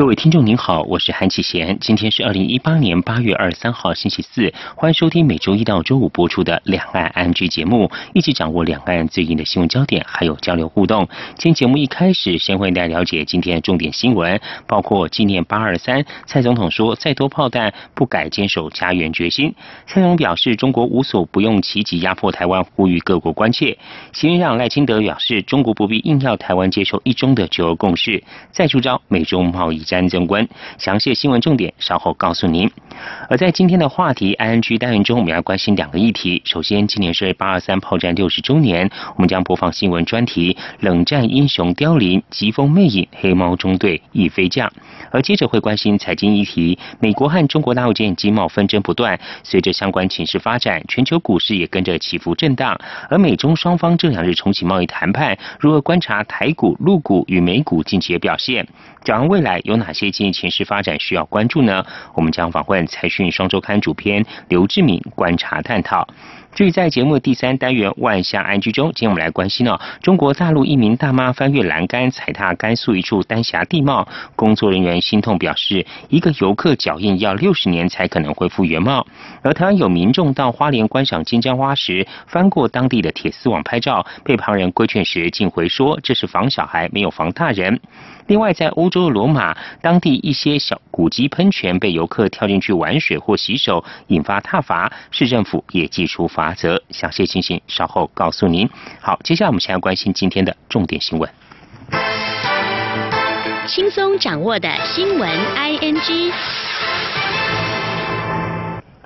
各位听众您好，我是韩启贤，今天是二零一八年八月二十三号星期四，欢迎收听每周一到周五播出的两岸安居节目，一起掌握两岸最近的新闻焦点，还有交流互动。今天节目一开始，先为大家了解今天重点新闻，包括纪念八二三，蔡总统说再多炮弹不改坚守家园决心。蔡总表示，中国无所不用其极压迫台湾，呼吁各国关切。新任长赖清德表示，中国不必硬要台湾接受一中的九二共识，再出招美中贸易。詹正官，详细新闻重点稍后告诉您。而在今天的话题 I N G 单元中，我们要关心两个议题。首先，今年是八二三炮战六十周年，我们将播放新闻专题《冷战英雄凋零，疾风魅影，黑猫中队亦飞将》。而接着会关心财经议题，美国和中国大陆间经贸纷争不断，随着相关情势发展，全球股市也跟着起伏震荡。而美中双方这两日重启贸易谈判，如何观察台股、陆股与美股近期的表现？展望未来有哪些经济情势发展需要关注呢？我们将访问财讯双周刊主编刘志敏观察探讨。至于在节目第三单元万象安居中，今天我们来关心哦，中国大陆一名大妈翻越栏杆踩踏甘肃一处丹霞地貌，工作人员心痛表示，一个游客脚印要六十年才可能恢复原貌。而台湾有民众到花莲观赏金江花时，翻过当地的铁丝网拍照，被旁人规劝时，竟回说这是防小孩，没有防大人。另外，在欧洲罗马，当地一些小古迹喷泉被游客跳进去玩水或洗手，引发踏伐，市政府也祭出罚则。详细情形稍后告诉您。好，接下来我们先来关心今天的重点新闻。轻松掌握的新闻 I N G。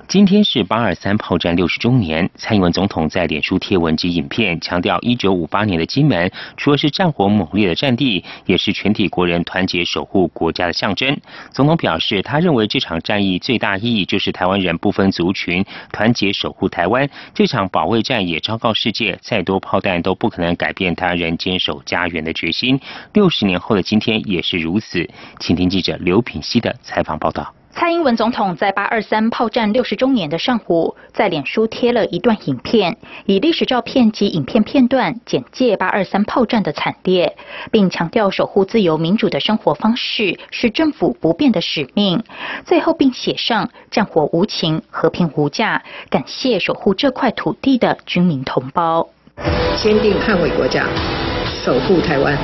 今天是八二三炮战六十周年，蔡英文总统在脸书贴文及影片强调，一九五八年的金门除了是战火猛烈的战地，也是全体国人团结守护国家的象征。总统表示，他认为这场战役最大意义就是台湾人不分族群团结守护台湾。这场保卫战也昭告世界，再多炮弹都不可能改变台湾人坚守家园的决心。六十年后的今天也是如此。请听记者刘品希的采访报道。蔡英文总统在八二三炮战六十周年的上午，在脸书贴了一段影片，以历史照片及影片片段简介八二三炮战的惨烈，并强调守护自由民主的生活方式是政府不变的使命。最后，并写上“战火无情，和平无价”，感谢守护这块土地的军民同胞，坚定捍卫国家，守护台湾，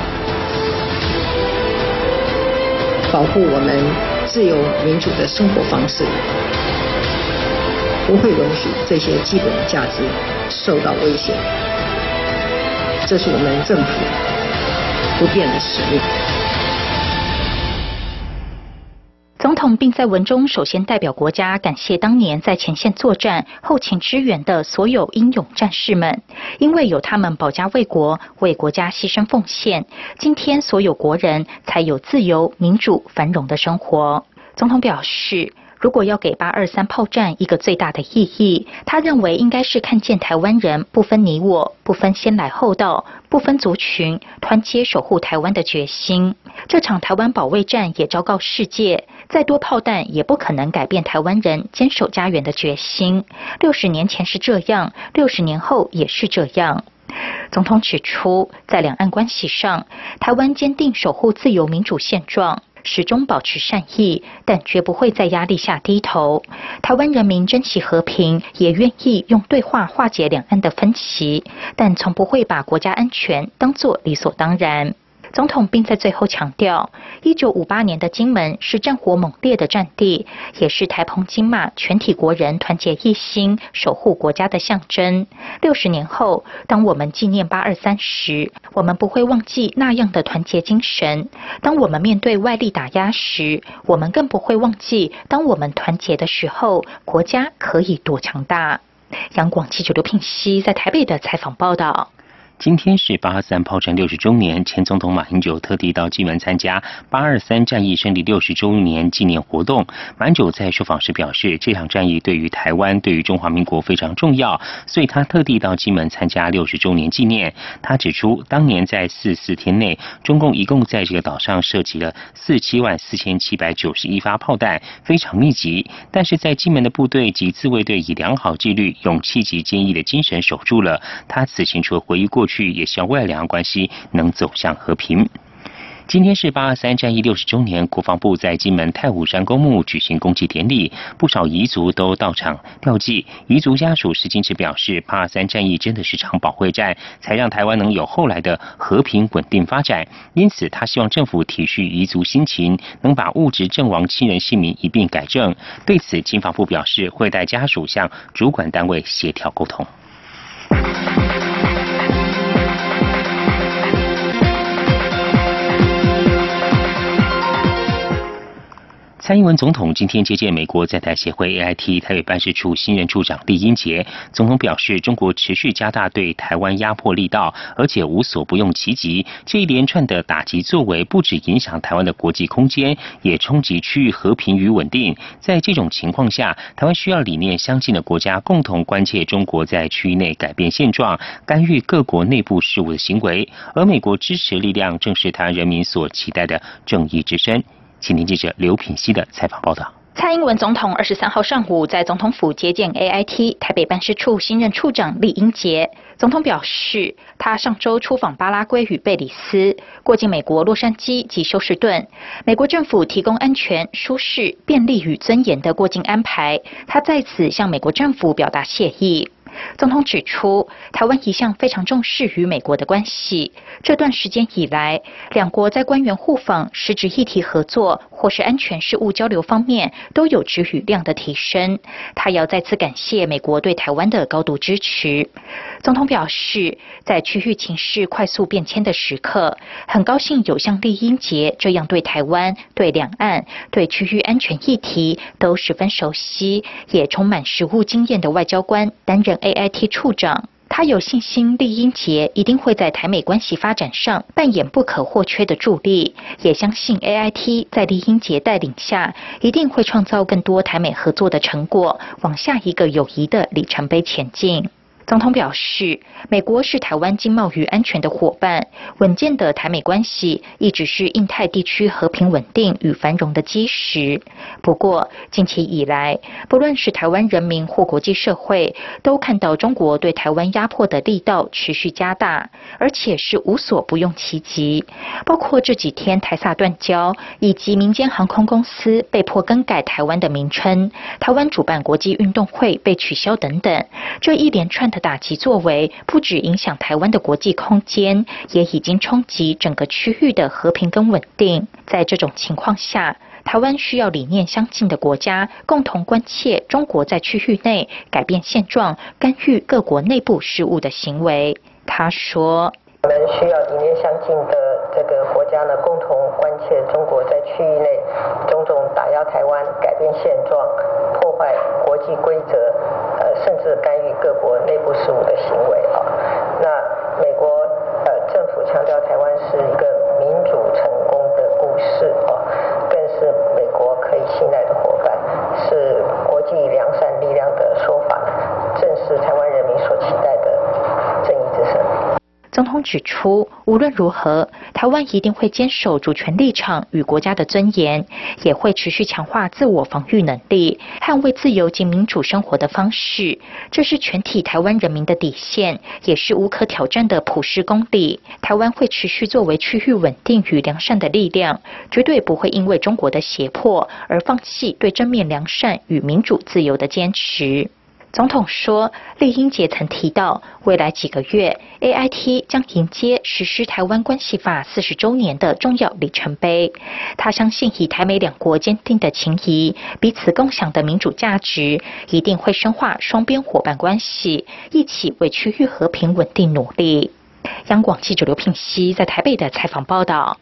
保护我们。自由民主的生活方式，不会容许这些基本价值受到威胁。这是我们政府不变的使命。总统并在文中首先代表国家感谢当年在前线作战、后勤支援的所有英勇战士们，因为有他们保家卫国、为国家牺牲奉献，今天所有国人才有自由、民主、繁荣的生活。总统表示。如果要给八二三炮战一个最大的意义，他认为应该是看见台湾人不分你我、不分先来后到、不分族群，团结守护台湾的决心。这场台湾保卫战也昭告世界，再多炮弹也不可能改变台湾人坚守家园的决心。六十年前是这样，六十年后也是这样。总统指出，在两岸关系上，台湾坚定守护自由民主现状。始终保持善意，但绝不会在压力下低头。台湾人民珍惜和平，也愿意用对话化解两岸的分歧，但从不会把国家安全当作理所当然。总统并在最后强调，一九五八年的金门是战火猛烈的战地，也是台澎金马全体国人团结一心、守护国家的象征。六十年后，当我们纪念八二三时，我们不会忘记那样的团结精神；当我们面对外力打压时，我们更不会忘记，当我们团结的时候，国家可以多强大。央广记者刘聘熙在台北的采访报道。今天是八二三炮战六十周年，前总统马英九特地到金门参加八二三战役胜利六十周年纪念活动。马英九在受访时表示，这场战役对于台湾、对于中华民国非常重要，所以他特地到金门参加六十周年纪念。他指出，当年在四四天内，中共一共在这个岛上射击了四七万四千七百九十一发炮弹，非常密集。但是在金门的部队及自卫队以良好纪律、勇气及坚毅的精神守住了。他此行除了回忆过去，去也希望未来两岸关系能走向和平。今天是八二三战役六十周年，国防部在金门太武山公墓举行公祭典礼，不少彝族都到场吊祭。彝族家属石金池表示，八二三战役真的是场保卫战，才让台湾能有后来的和平稳定发展。因此，他希望政府体恤彝族心情，能把物质阵亡亲人姓名一并改正。对此，金防部表示会带家属向主管单位协调沟通。蔡英文总统今天接见美国在台协会 AIT 台北办事处新任处长厉英杰。总统表示，中国持续加大对台湾压迫力道，而且无所不用其极。这一连串的打击作为，不止影响台湾的国际空间，也冲击区域和平与稳定。在这种情况下，台湾需要理念相近的国家共同关切中国在区域内改变现状、干预各国内部事务的行为。而美国支持力量，正是台湾人民所期待的正义之声。请听记者刘品熙的采访报道。蔡英文总统二十三号上午在总统府接见 AIT 台北办事处新任处长李英杰。总统表示，他上周出访巴拉圭与贝里斯，过境美国洛杉矶及休斯顿。美国政府提供安全、舒适、便利与尊严的过境安排，他在此向美国政府表达谢意。总统指出，台湾一向非常重视与美国的关系。这段时间以来，两国在官员互访、实质议题合作或是安全事务交流方面，都有质与量的提升。他要再次感谢美国对台湾的高度支持。总统表示，在区域情势快速变迁的时刻，很高兴有像厉英杰这样对台湾、对两岸、对区域安全议题都十分熟悉，也充满实务经验的外交官担任。AIT 处长，他有信心，厉英杰一定会在台美关系发展上扮演不可或缺的助力，也相信 AIT 在厉英杰带领下，一定会创造更多台美合作的成果，往下一个友谊的里程碑前进。总统表示，美国是台湾经贸与安全的伙伴，稳健的台美关系一直是印太地区和平稳定与繁荣的基石。不过，近期以来，不论是台湾人民或国际社会，都看到中国对台湾压迫的力道持续加大，而且是无所不用其极。包括这几天台萨断交，以及民间航空公司被迫更改台湾的名称，台湾主办国际运动会被取消等等，这一连串。的打击作为，不止影响台湾的国际空间，也已经冲击整个区域的和平跟稳定。在这种情况下，台湾需要理念相近的国家共同关切中国在区域内改变现状、干预各国内部事务的行为。他说：“我们需要理念相近的这个国家呢，共同关切中国在区域内种种打压台湾、改变现状、破坏国际规则。”呃甚至干预各国内部事务的行为啊，那美国呃政府强调台湾是一个民主成功的故事啊，更是美国可以信赖的伙伴，是国际良善力量的说法，正是台湾人民所期待的正义之声。总统指出，无论如何，台湾一定会坚守主权立场与国家的尊严，也会持续强化自我防御能力，捍卫自由及民主生活的方式。这是全体台湾人民的底线，也是无可挑战的普世公理。台湾会持续作为区域稳定与良善的力量，绝对不会因为中国的胁迫而放弃对正面良善与民主自由的坚持。总统说，丽英杰曾提到，未来几个月，AIT 将迎接实施《台湾关系法》四十周年的重要里程碑。他相信，以台美两国坚定的情谊、彼此共享的民主价值，一定会深化双边伙伴关系，一起为区域和平稳定努力。央广记者刘品熙在台北的采访报道。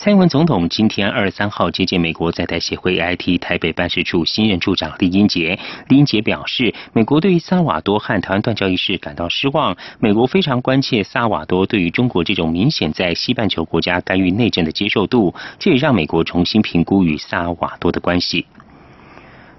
蔡英文总统今天二十三号接见美国在台协会 IT 台北办事处新任处长李英杰。李英杰表示，美国对于萨瓦多和台湾断交一事感到失望。美国非常关切萨瓦多对于中国这种明显在西半球国家干预内政的接受度，这也让美国重新评估与萨瓦多的关系。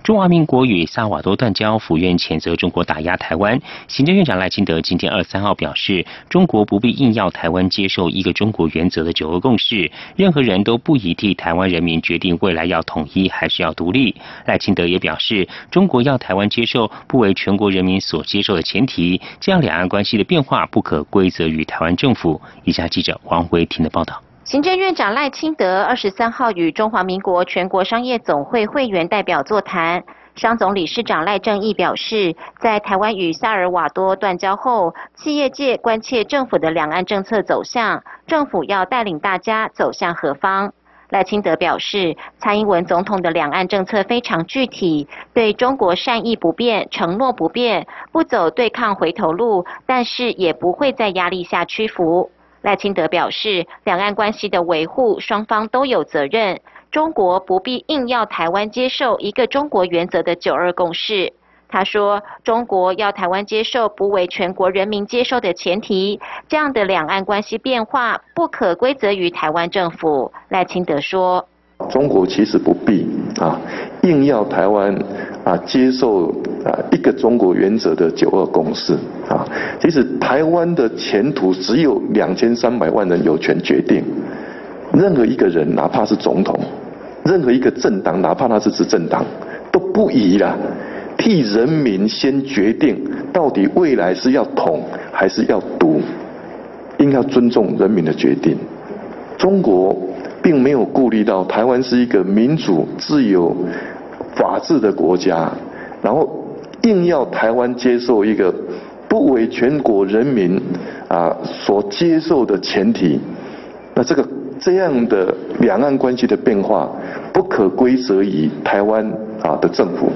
中华民国与萨瓦多断交，府院谴责中国打压台湾。行政院长赖清德今天二十三号表示，中国不必硬要台湾接受一个中国原则的九二共识，任何人都不宜替台湾人民决定未来要统一还是要独立。赖清德也表示，中国要台湾接受不为全国人民所接受的前提，这样两岸关系的变化不可归责于台湾政府。以下记者王维婷的报道。行政院长赖清德二十三号与中华民国全国商业总会会员代表座谈，商总理事长赖正义表示，在台湾与萨尔瓦多断交后，企业界关切政府的两岸政策走向，政府要带领大家走向何方？赖清德表示，蔡英文总统的两岸政策非常具体，对中国善意不变，承诺不变，不走对抗回头路，但是也不会在压力下屈服。赖清德表示，两岸关系的维护，双方都有责任。中国不必硬要台湾接受一个中国原则的九二共识。他说，中国要台湾接受不为全国人民接受的前提，这样的两岸关系变化不可归责于台湾政府。赖清德说。中国其实不必啊，硬要台湾啊接受啊一个中国原则的九二共识啊。其实台湾的前途只有两千三百万人有权决定。任何一个人，哪怕是总统，任何一个政党，哪怕他是执政党，都不宜啦，替人民先决定到底未来是要统还是要独，应该尊重人民的决定。中国。并没有顾虑到台湾是一个民主、自由、法治的国家，然后硬要台湾接受一个不为全国人民啊所接受的前提，那这个这样的两岸关系的变化，不可归责于台湾啊的政府。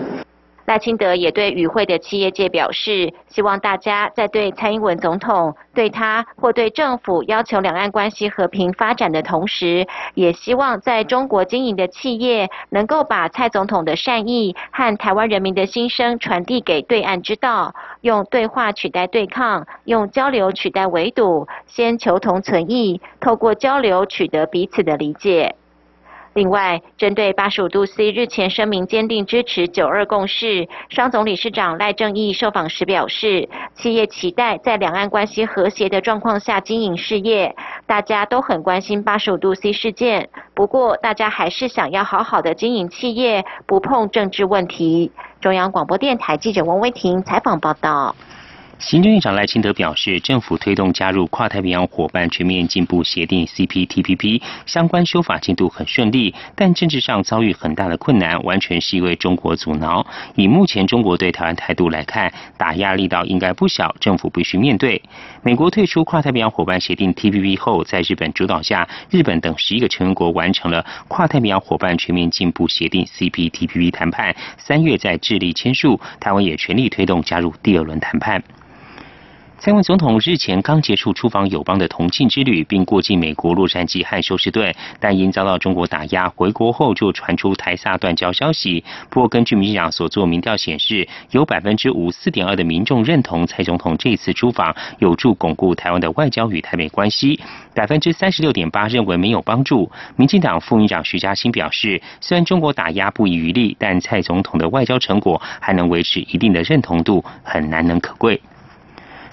赖清德也对与会的企业界表示，希望大家在对蔡英文总统、对他或对政府要求两岸关系和平发展的同时，也希望在中国经营的企业能够把蔡总统的善意和台湾人民的心声传递给对岸知道，用对话取代对抗，用交流取代围堵，先求同存异，透过交流取得彼此的理解。另外，针对八十五度 C 日前声明坚定支持九二共识，商总理事长赖正义受访时表示，企业期待在两岸关系和谐的状况下经营事业，大家都很关心八十五度 C 事件，不过大家还是想要好好的经营企业，不碰政治问题。中央广播电台记者王威婷采访报道。行政院长赖清德表示，政府推动加入跨太平洋伙伴全面进步协定 （CPTPP） 相关修法进度很顺利，但政治上遭遇很大的困难，完全是因为中国阻挠。以目前中国对台湾态度来看，打压力道应该不小，政府必须面对。美国退出跨太平洋伙伴协定 （TPP） 后，在日本主导下，日本等十一个成员国完成了跨太平洋伙伴全面进步协定 （CPTPP） 谈判，三月在智利签署，台湾也全力推动加入第二轮谈判。蔡英文总统日前刚结束出访友邦的同庆之旅，并过境美国洛杉矶和休斯顿，但因遭到中国打压，回国后就传出台萨断交消息。不过，根据民进党所做民调显示，有百分之五四点二的民众认同蔡总统这次出访有助巩固台湾的外交与台美关系，百分之三十六点八认为没有帮助。民进党副议长徐嘉欣表示，虽然中国打压不遗余力，但蔡总统的外交成果还能维持一定的认同度，很难能可贵。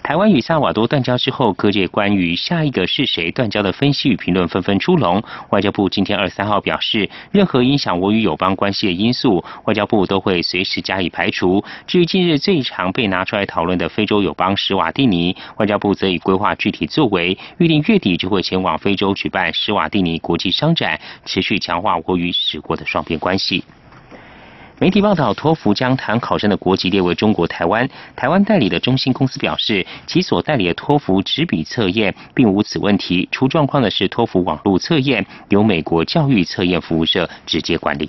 台湾与萨瓦多断交之后，各界关于下一个是谁断交的分析与评论纷纷出笼。外交部今天二十三号表示，任何影响我与友邦关系的因素，外交部都会随时加以排除。至于近日最常被拿出来讨论的非洲友邦史瓦蒂尼，外交部则已规划具体作为，预定月底就会前往非洲举办史瓦蒂尼国际商展，持续强化我与史国的双边关系。媒体报道，托福将台湾考生的国籍列为中国台湾。台湾代理的中心公司表示，其所代理的托福纸笔测验并无此问题。出状况的是托福网络测验，由美国教育测验服务社直接管理。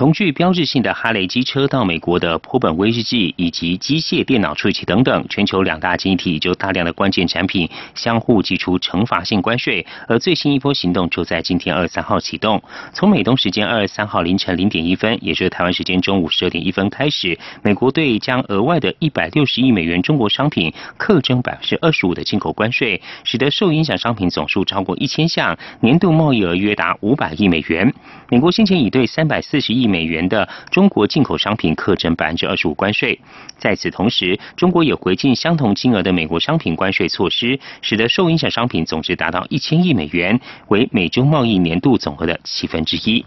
从具标志性的哈雷机车到美国的坡本威士忌以及机械电脑处理器等等，全球两大经济体就大量的关键产品相互寄出惩罚性关税，而最新一波行动就在今天二十三号启动。从美东时间二十三号凌晨零点一分，也就是台湾时间中午十二点一分开始，美国对将额外的一百六十亿美元中国商品课征百分之二十五的进口关税，使得受影响商品总数超过一千项，年度贸易额约达五百亿美元。美国先前已对三百四十亿美元的中国进口商品课征百分之二十五关税。在此同时，中国也回敬相同金额的美国商品关税措施，使得受影响商品总值达到一千亿美元，为美中贸易年度总额的七分之一。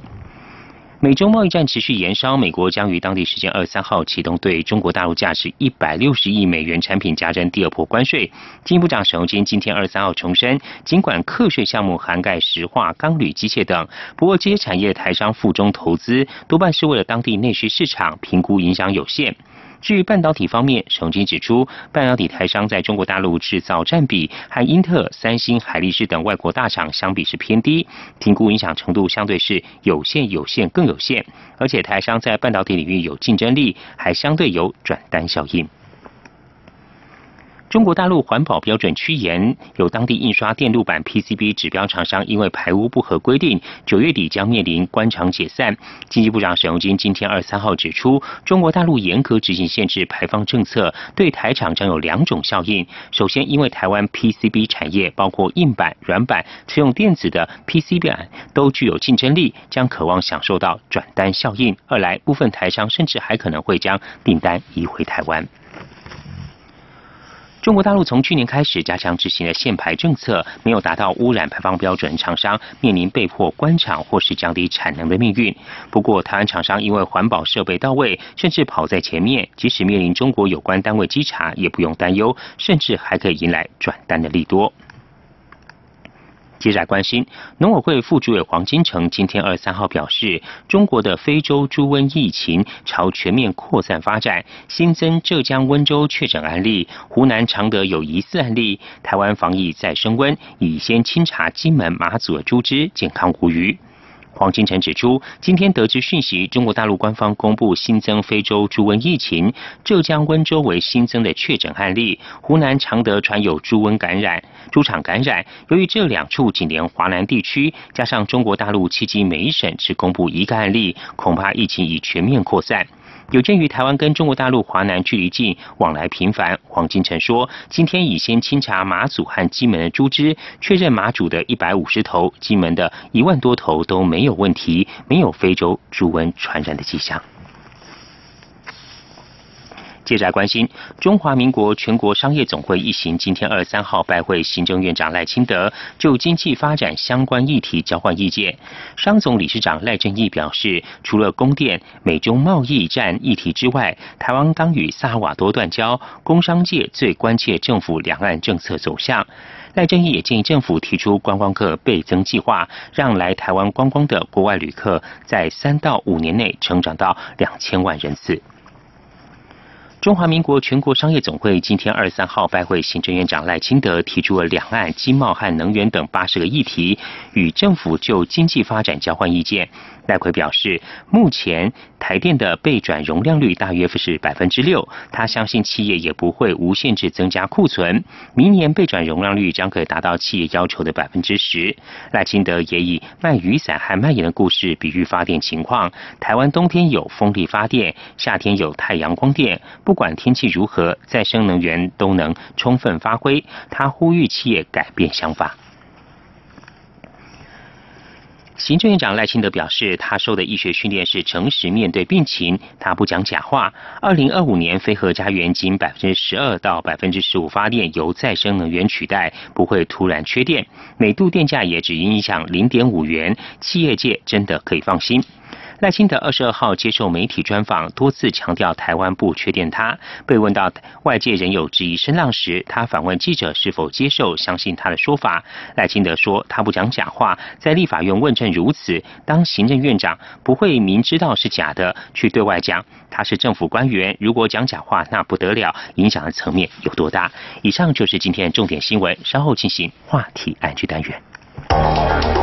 美中贸易战持续延烧，美国将于当地时间二十三号启动对中国大陆价值一百六十亿美元产品加征第二波关税。经济部长沈荣金今天二十三号重申，尽管课税项目涵盖石化、钢铝、机械等，不过这些产业台商附中投资多半是为了当地内需市场，评估影响有限。至于半导体方面，沈金指出，半导体台商在中国大陆制造占比和英特尔、三星、海力士等外国大厂相比是偏低，评估影响程度相对是有限、有限、更有限，而且台商在半导体领域有竞争力，还相对有转单效应。中国大陆环保标准趋严，有当地印刷电路板 PCB 指标厂商因为排污不合规定，九月底将面临关厂解散。经济部长沈荣金今天二十三号指出，中国大陆严格执行限制排放政策，对台厂将有两种效应。首先，因为台湾 PCB 产业包括硬板、软板、车用电子的 PCB 板都具有竞争力，将渴望享受到转单效应；二来，部分台商甚至还可能会将订单移回台湾。中国大陆从去年开始加强执行的限排政策，没有达到污染排放标准，厂商面临被迫关厂或是降低产能的命运。不过，台湾厂商因为环保设备到位，甚至跑在前面，即使面临中国有关单位稽查，也不用担忧，甚至还可以迎来转单的利多。接着关心，农委会副主委黄金城今天二十三号表示，中国的非洲猪瘟疫情朝全面扩散发展，新增浙江温州确诊案例，湖南常德有疑似案例，台湾防疫再升温，已先清查金门马祖的猪只健康无虞。黄金城指出，今天得知讯息，中国大陆官方公布新增非洲猪瘟疫情，浙江温州为新增的确诊案例，湖南常德传有猪瘟感染、猪场感染。由于这两处紧连华南地区，加上中国大陆迄今每省只公布一个案例，恐怕疫情已全面扩散。有鉴于台湾跟中国大陆华南距离近，往来频繁，黄金城说，今天已先清查马祖和金门的猪只，确认马祖的一百五十头、金门的一万多头都没有问题，没有非洲猪瘟传染的迹象。接着来关心中华民国全国商业总会一行今天二十三号拜会行政院长赖清德，就经济发展相关议题交换意见。商总理事长赖正义表示，除了供电、美中贸易战议题之外，台湾刚与萨尔瓦多断交，工商界最关切政府两岸政策走向。赖正义也建议政府提出观光客倍增计划，让来台湾观光的国外旅客在三到五年内成长到两千万人次。中华民国全国商业总会今天二十三号拜会行政院长赖清德，提出了两岸经贸和能源等八十个议题，与政府就经济发展交换意见。赖奎表示，目前台电的备转容量率大约是百分之六，他相信企业也不会无限制增加库存，明年备转容量率将可以达到企业要求的百分之十。赖清德也以卖雨伞和卖盐的故事比喻发电情况，台湾冬天有风力发电，夏天有太阳光电，不管天气如何，再生能源都能充分发挥。他呼吁企业改变想法。行政院长赖清德表示，他受的医学训练是诚实面对病情，他不讲假话。二零二五年飞核家园仅百分之十二到百分之十五发电由再生能源取代，不会突然缺电，每度电价也只影响零点五元，企业界真的可以放心。赖清德二十二号接受媒体专访，多次强调台湾不缺电。他被问到外界仍有质疑声浪时，他反问记者是否接受、相信他的说法。赖清德说，他不讲假话，在立法院问政如此，当行政院长不会明知道是假的去对外讲，他是政府官员，如果讲假话那不得了，影响的层面有多大？以上就是今天重点新闻，稍后进行话题安居单元。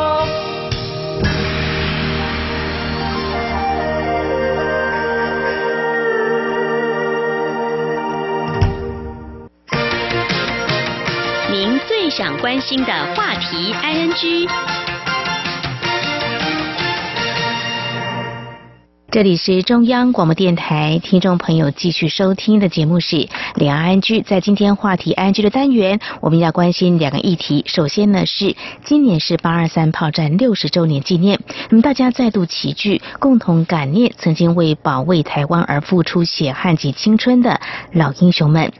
想关心的话题，I N G。这里是中央广播电台，听众朋友继续收听的节目是两岸安居。在今天话题安居的单元，我们要关心两个议题。首先呢是今年是八二三炮战六十周年纪念，那么大家再度齐聚，共同感念曾经为保卫台湾而付出血汗及青春的老英雄们。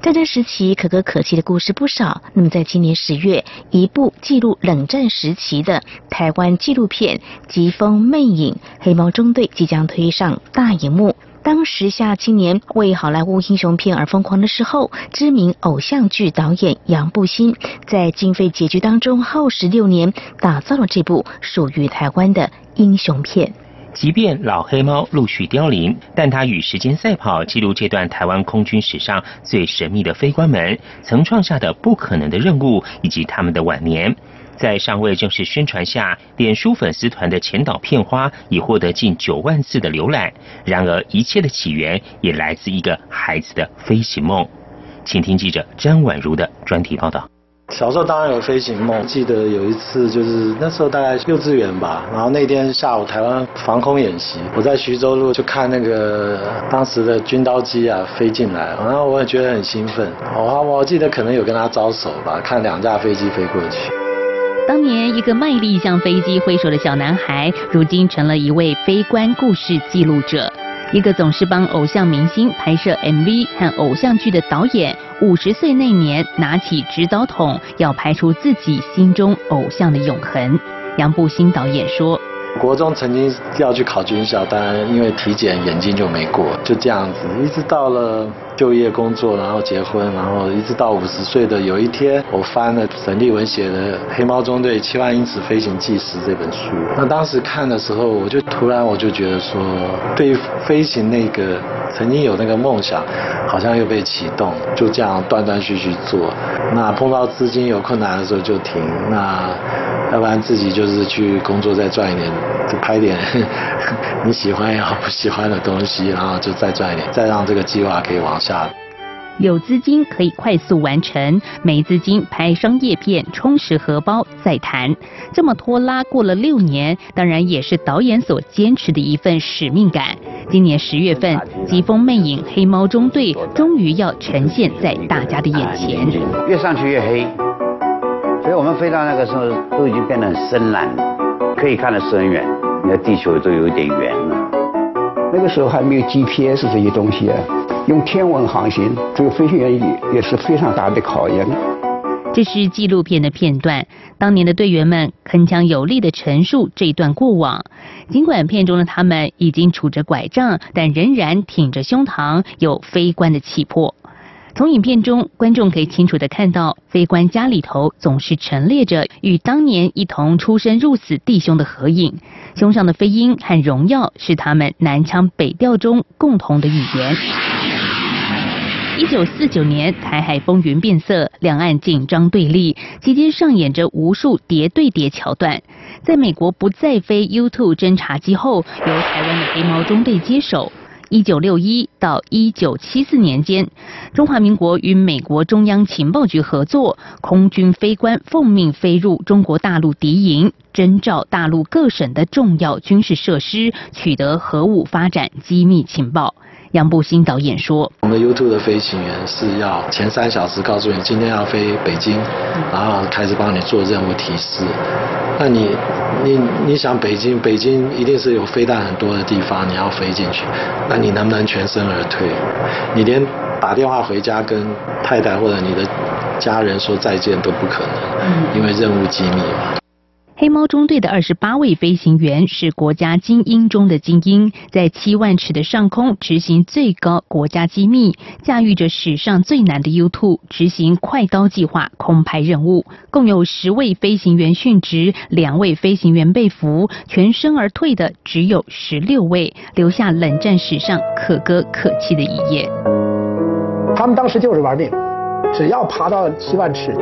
战争时期可歌可泣的故事不少。那么在今年十月，一部记录冷战时期的台湾纪录片《疾风魅影：黑猫中队》即将。将推上大荧幕。当时下青年为好莱坞英雄片而疯狂的时候，知名偶像剧导演杨步新在经费拮据当中耗时六年，打造了这部属于台湾的英雄片。即便老黑猫陆续凋零，但他与时间赛跑，记录这段台湾空军史上最神秘的飞官们曾创下的不可能的任务，以及他们的晚年。在尚未正式宣传下，脸书粉丝团的前导片花已获得近九万次的浏览。然而，一切的起源也来自一个孩子的飞行梦。请听记者张婉如的专题报道。小时候当然有飞行梦，记得有一次就是那时候大概幼稚园吧，然后那天下午台湾防空演习，我在徐州路就看那个当时的军刀机啊飞进来，然后我也觉得很兴奋，我我记得可能有跟他招手吧，看两架飞机飞过去。当年一个卖力向飞机挥手的小男孩，如今成了一位悲观故事记录者。一个总是帮偶像明星拍摄 MV 和偶像剧的导演，五十岁那年拿起指导筒，要拍出自己心中偶像的永恒。杨步新导演说。国中曾经要去考军校，当然因为体检眼睛就没过，就这样子，一直到了就业工作，然后结婚，然后一直到五十岁的有一天，我翻了沈立文写的《黑猫中队七万英尺飞行纪实》这本书。那当时看的时候，我就突然我就觉得说，对于飞行那个曾经有那个梦想，好像又被启动，就这样断断续续做。那碰到资金有困难的时候就停。那要不然自己就是去工作，再赚一点，就拍点 你喜欢也好不喜欢的东西，然后就再赚一点，再让这个计划可以往下。有资金可以快速完成，没资金拍商业片充实荷包再谈。这么拖拉过了六年，当然也是导演所坚持的一份使命感。今年十月份，《疾风魅影：黑猫中队》终于要呈现在大家的眼前。越上去越黑。所以我们飞到那个时候，都已经变得很深蓝，可以看得是很远。你的地球都有一点圆了。那个时候还没有 GPS 这些东西，用天文航行，这个飞行员也也是非常大的考验。这是纪录片的片段，当年的队员们铿锵有力的陈述这一段过往。尽管片中的他们已经拄着拐杖，但仍然挺着胸膛，有飞官的气魄。从影片中，观众可以清楚的看到，飞官家里头总是陈列着与当年一同出生入死弟兄的合影，胸上的飞鹰和荣耀是他们南腔北调中共同的语言。一九四九年，台海风云变色，两岸紧张对立，期间上演着无数叠对叠桥段。在美国不再飞 U-2 侦察机后，由台湾的黑猫中队接手。一九六一到一九七四年间，中华民国与美国中央情报局合作，空军飞官奉命飞入中国大陆敌营，征召大陆各省的重要军事设施，取得核武发展机密情报。杨步新导演说：“我们 YouTube 的飞行员是要前三小时告诉你今天要飞北京，然后开始帮你做任务提示。那你、你、你想北京，北京一定是有飞弹很多的地方，你要飞进去，那你能不能全身而退？你连打电话回家跟太太或者你的家人说再见都不可能，因为任务机密嘛。”黑猫中队的二十八位飞行员是国家精英中的精英，在七万尺的上空执行最高国家机密，驾驭着史上最难的 U2，执行快刀计划空拍任务。共有十位飞行员殉职，两位飞行员被俘，全身而退的只有十六位，留下冷战史上可歌可泣的一页。他们当时就是玩命，只要爬到七万尺。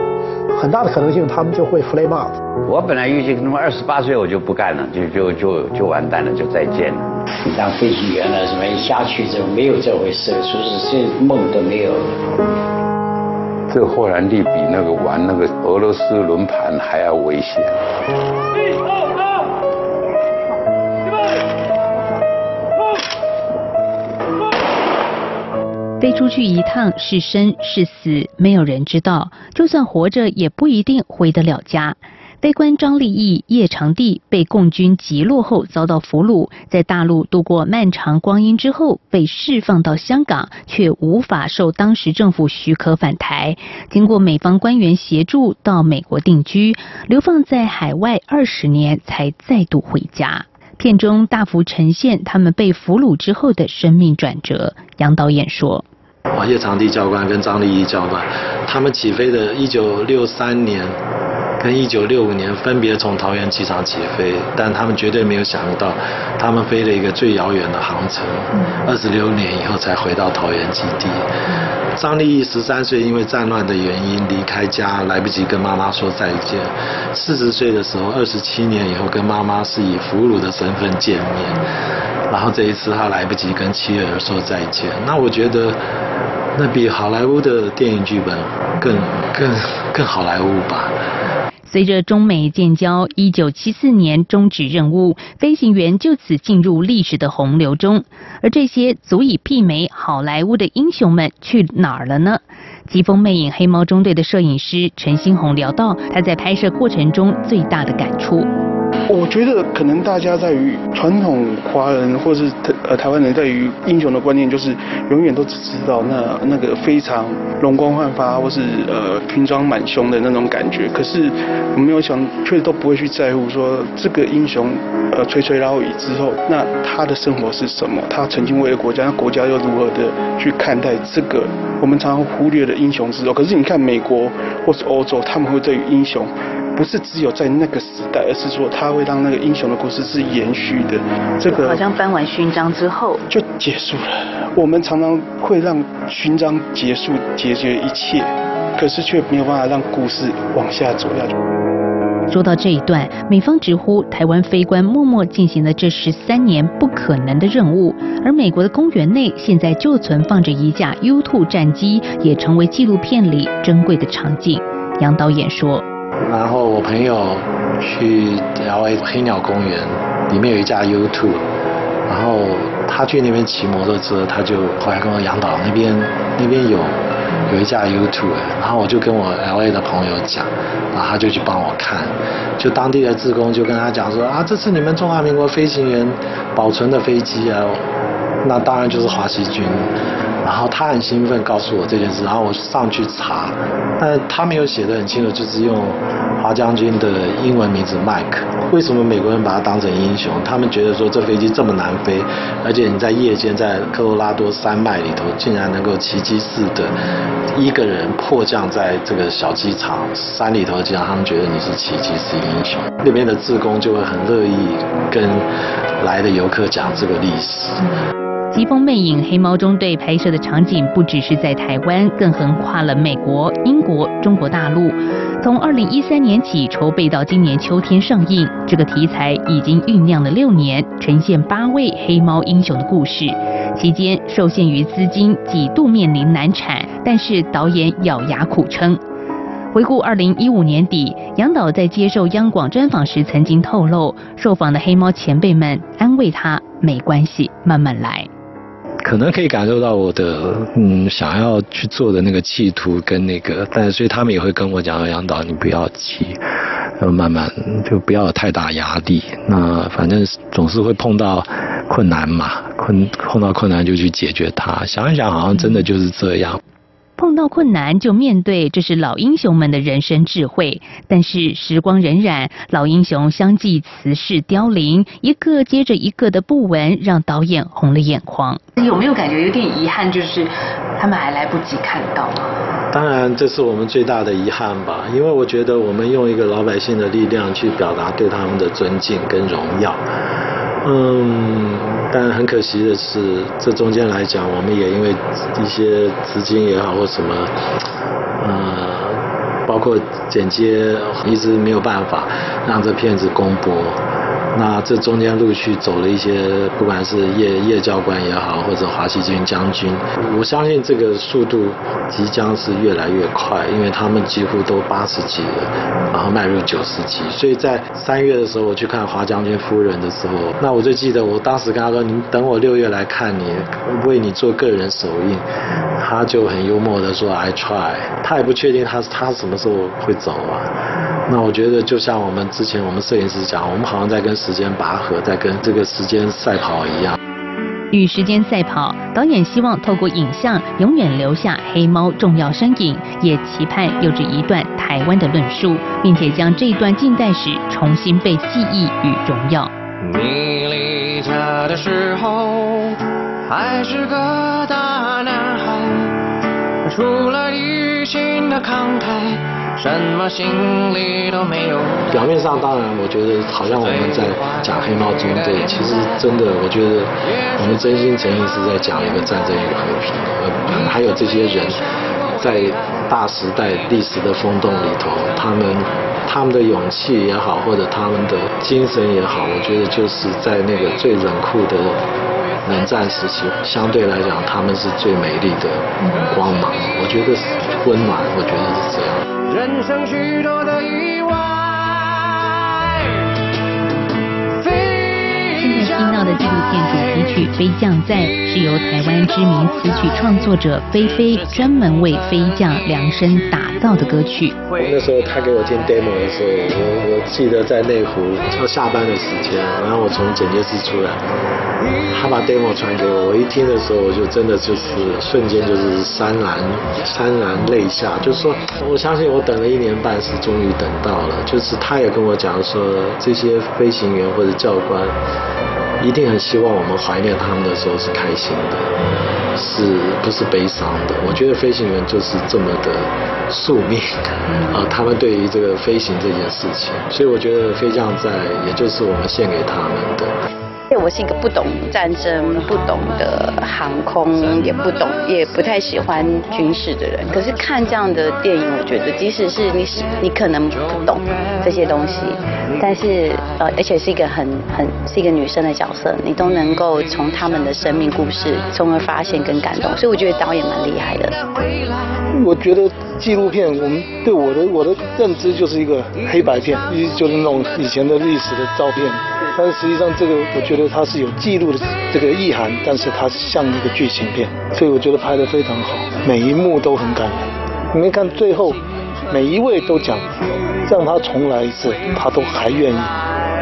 很大的可能性，他们就会 flame out。我本来预计那么二十八岁我就不干了，就就就就完蛋了，就再见了。你当飞行员了，什么一下去就没有这回事，说是这梦都没有。这个霍兰利比那个玩那个俄罗斯轮盘还要危险。飞出去一趟是生是死，没有人知道。就算活着，也不一定回得了家。飞官张立义、叶长帝被共军击落后遭到俘虏，在大陆度过漫长光阴之后，被释放到香港，却无法受当时政府许可返台。经过美方官员协助，到美国定居，流放在海外二十年，才再度回家。片中大幅呈现他们被俘虏之后的生命转折。杨导演说。啊，叶长帝教官跟张立一教官，他们起飞的一九六三年跟一九六五年分别从桃园机场起飞，但他们绝对没有想到，他们飞了一个最遥远的航程，二十六年以后才回到桃园基地。张立义十三岁，因为战乱的原因离开家，来不及跟妈妈说再见。四十岁的时候，二十七年以后跟妈妈是以俘虏的身份见面。然后这一次他来不及跟妻儿说再见，那我觉得那比好莱坞的电影剧本更更更好莱坞吧。随着中美建交，一九七四年终止任务，飞行员就此进入历史的洪流中。而这些足以媲美好莱坞的英雄们去哪儿了呢？疾风魅影黑猫中队的摄影师陈新红聊到他在拍摄过程中最大的感触。我觉得可能大家在于传统华人或是呃台湾人在于英雄的观念，就是永远都只知道那那个非常容光焕发或是呃军装满胸的那种感觉。可是我没有想，却都不会去在乎说这个英雄呃垂垂老矣之后，那他的生活是什么？他曾经为了国家，那国家又如何的去看待这个我们常常忽略的英雄之后？可是你看美国或是欧洲，他们会对于英雄。不是只有在那个时代，而是说它会让那个英雄的故事是延续的。这个好像颁完勋章之后就结束了。我们常常会让勋章结束解决一切，可是却没有办法让故事往下走下去。说到这一段，美方直呼台湾飞官默默进行了这十三年不可能的任务，而美国的公园内现在就存放着一架 U-2 战机，也成为纪录片里珍贵的场景。杨导演说。然后我朋友去 L A 黑鸟公园，里面有一架 U two，然后他去那边骑摩托车，他就后来跟我杨导那边那边有有一架 U two，然后我就跟我 L A 的朋友讲，然后他就去帮我看，就当地的职工就跟他讲说啊，这是你们中华民国飞行员保存的飞机啊，那当然就是华西军。然后他很兴奋告诉我这件事，然后我上去查，但他没有写的很清楚，就是用华将军的英文名字 Mike。为什么美国人把他当成英雄？他们觉得说这飞机这么难飞，而且你在夜间在科罗拉多山脉里头，竟然能够奇迹似的一个人迫降在这个小机场山里头，竟然他们觉得你是奇迹是英雄。那边的志工就会很乐意跟来的游客讲这个历史。《疾风魅影》黑猫中队拍摄的场景不只是在台湾，更横跨了美国、英国、中国大陆。从二零一三年起筹备到今年秋天上映，这个题材已经酝酿了六年，呈现八位黑猫英雄的故事。期间受限于资金，几度面临难产，但是导演咬牙苦撑。回顾二零一五年底，杨导在接受央广专访时曾经透露，受访的黑猫前辈们安慰他：“没关系，慢慢来。”可能可以感受到我的嗯想要去做的那个企图跟那个，但所以他们也会跟我讲杨导你不要急，要慢慢就不要有太大压力。那反正总是会碰到困难嘛，困碰到困难就去解决它。想一想，好像真的就是这样。碰到困难就面对，这是老英雄们的人生智慧。但是时光荏苒，老英雄相继辞世凋零，一个接着一个的不闻，让导演红了眼眶。有没有感觉有点遗憾？就是他们还来不及看到。当然，这是我们最大的遗憾吧。因为我觉得我们用一个老百姓的力量去表达对他们的尊敬跟荣耀。嗯，但很可惜的是，这中间来讲，我们也因为一些资金也好或什么，呃，包括剪接，一直没有办法让这片子公播。那这中间陆续走了一些，不管是叶叶教官也好，或者华西军将军，我相信这个速度即将是越来越快，因为他们几乎都八十几了，然后迈入九十级。所以在三月的时候，我去看华将军夫人的时候，那我就记得我当时跟他说：“你等我六月来看你，为你做个人首映。”他就很幽默的说：“I try。”他也不确定他他什么时候会走啊。那我觉得就像我们之前我们摄影师讲，我们好像在跟时间拔河，在跟这个时间赛跑一样。与时间赛跑，导演希望透过影像永远留下黑猫重要身影，也期盼有着一段台湾的论述，并且将这段近代史重新被记忆与荣耀。你离家的时候还是个大男孩，除了一心的慷慨。什么心里都没有。表面上当然，我觉得好像我们在讲黑猫中队，其实真的，我觉得我们真心诚意是在讲一个战争与和平。呃，还有这些人在大时代历史的风洞里头，他们他们的勇气也好，或者他们的精神也好，我觉得就是在那个最冷酷的冷战时期，相对来讲他们是最美丽的光芒。我觉得温暖，我觉得是这样。人生许多的意外。现在听到的纪录片主题曲《飞将在》是由台湾知名词曲创作者菲菲专门为飞将量身打造的歌曲。那时候他给我听 demo 的时候，我我记得在内湖要下班的时间，然后我从剪接室出来，他把 demo 传给我，我一听的时候，我就真的就是瞬间就是潸然潸然泪下，就是说我相信我等了一年半是终于等到了，就是他也跟我讲说这些飞行员或者教官。一定很希望我们怀念他们的时候是开心的，是不是悲伤的？我觉得飞行员就是这么的宿命啊，他们对于这个飞行这件事情，所以我觉得飞将在，也就是我们献给他们的。我是一个不懂战争、不懂的航空，也不懂，也不太喜欢军事的人。可是看这样的电影，我觉得即使是你，你可能不懂这些东西，但是呃，而且是一个很很是一个女生的角色，你都能够从他们的生命故事，从而发现跟感动。所以我觉得导演蛮厉害的。我觉得纪录片，我们对我的我的认知就是一个黑白片，就是那种以前的历史的照片。但是实际上，这个我觉得它是有记录的这个意涵，但是它像一个剧情片，所以我觉得拍得非常好，每一幕都很感人。你们看最后，每一位都讲让他重来一次，他都还愿意，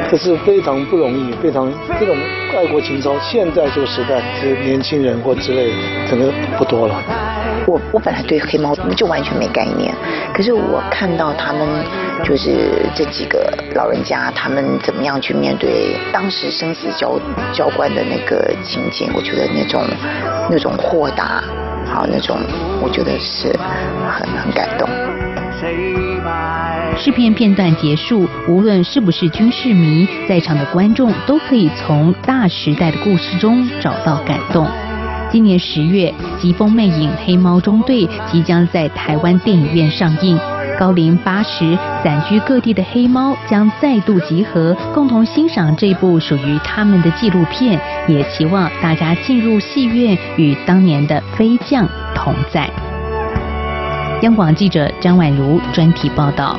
这是非常不容易，非常这种爱国情操，现在这个时代，这年轻人或之类的，整个不多了。我我本来对黑猫就完全没概念，可是我看到他们就是这几个老人家，他们怎么样去面对当时生死交交关的那个情景，我觉得那种那种豁达，好那种，我觉得是很很感动。试片片段结束，无论是不是军事迷，在场的观众都可以从大时代的故事中找到感动。今年十月，《疾风魅影：黑猫中队》即将在台湾电影院上映。高龄八十、散居各地的黑猫将再度集合，共同欣赏这部属于他们的纪录片。也期望大家进入戏院，与当年的飞将同在。央广记者张婉如专题报道。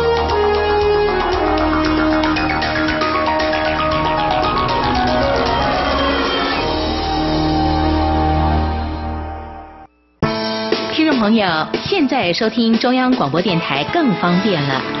朋友，现在收听中央广播电台更方便了。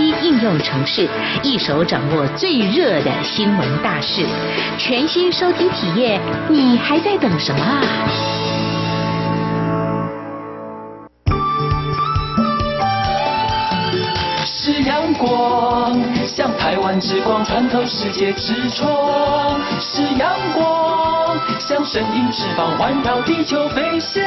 应用城市，一手掌握最热的新闻大事，全新收听体验，你还在等什么啊？是阳光，像台湾之光穿透世界之窗；是阳光，像神鹰翅膀环绕地球飞翔。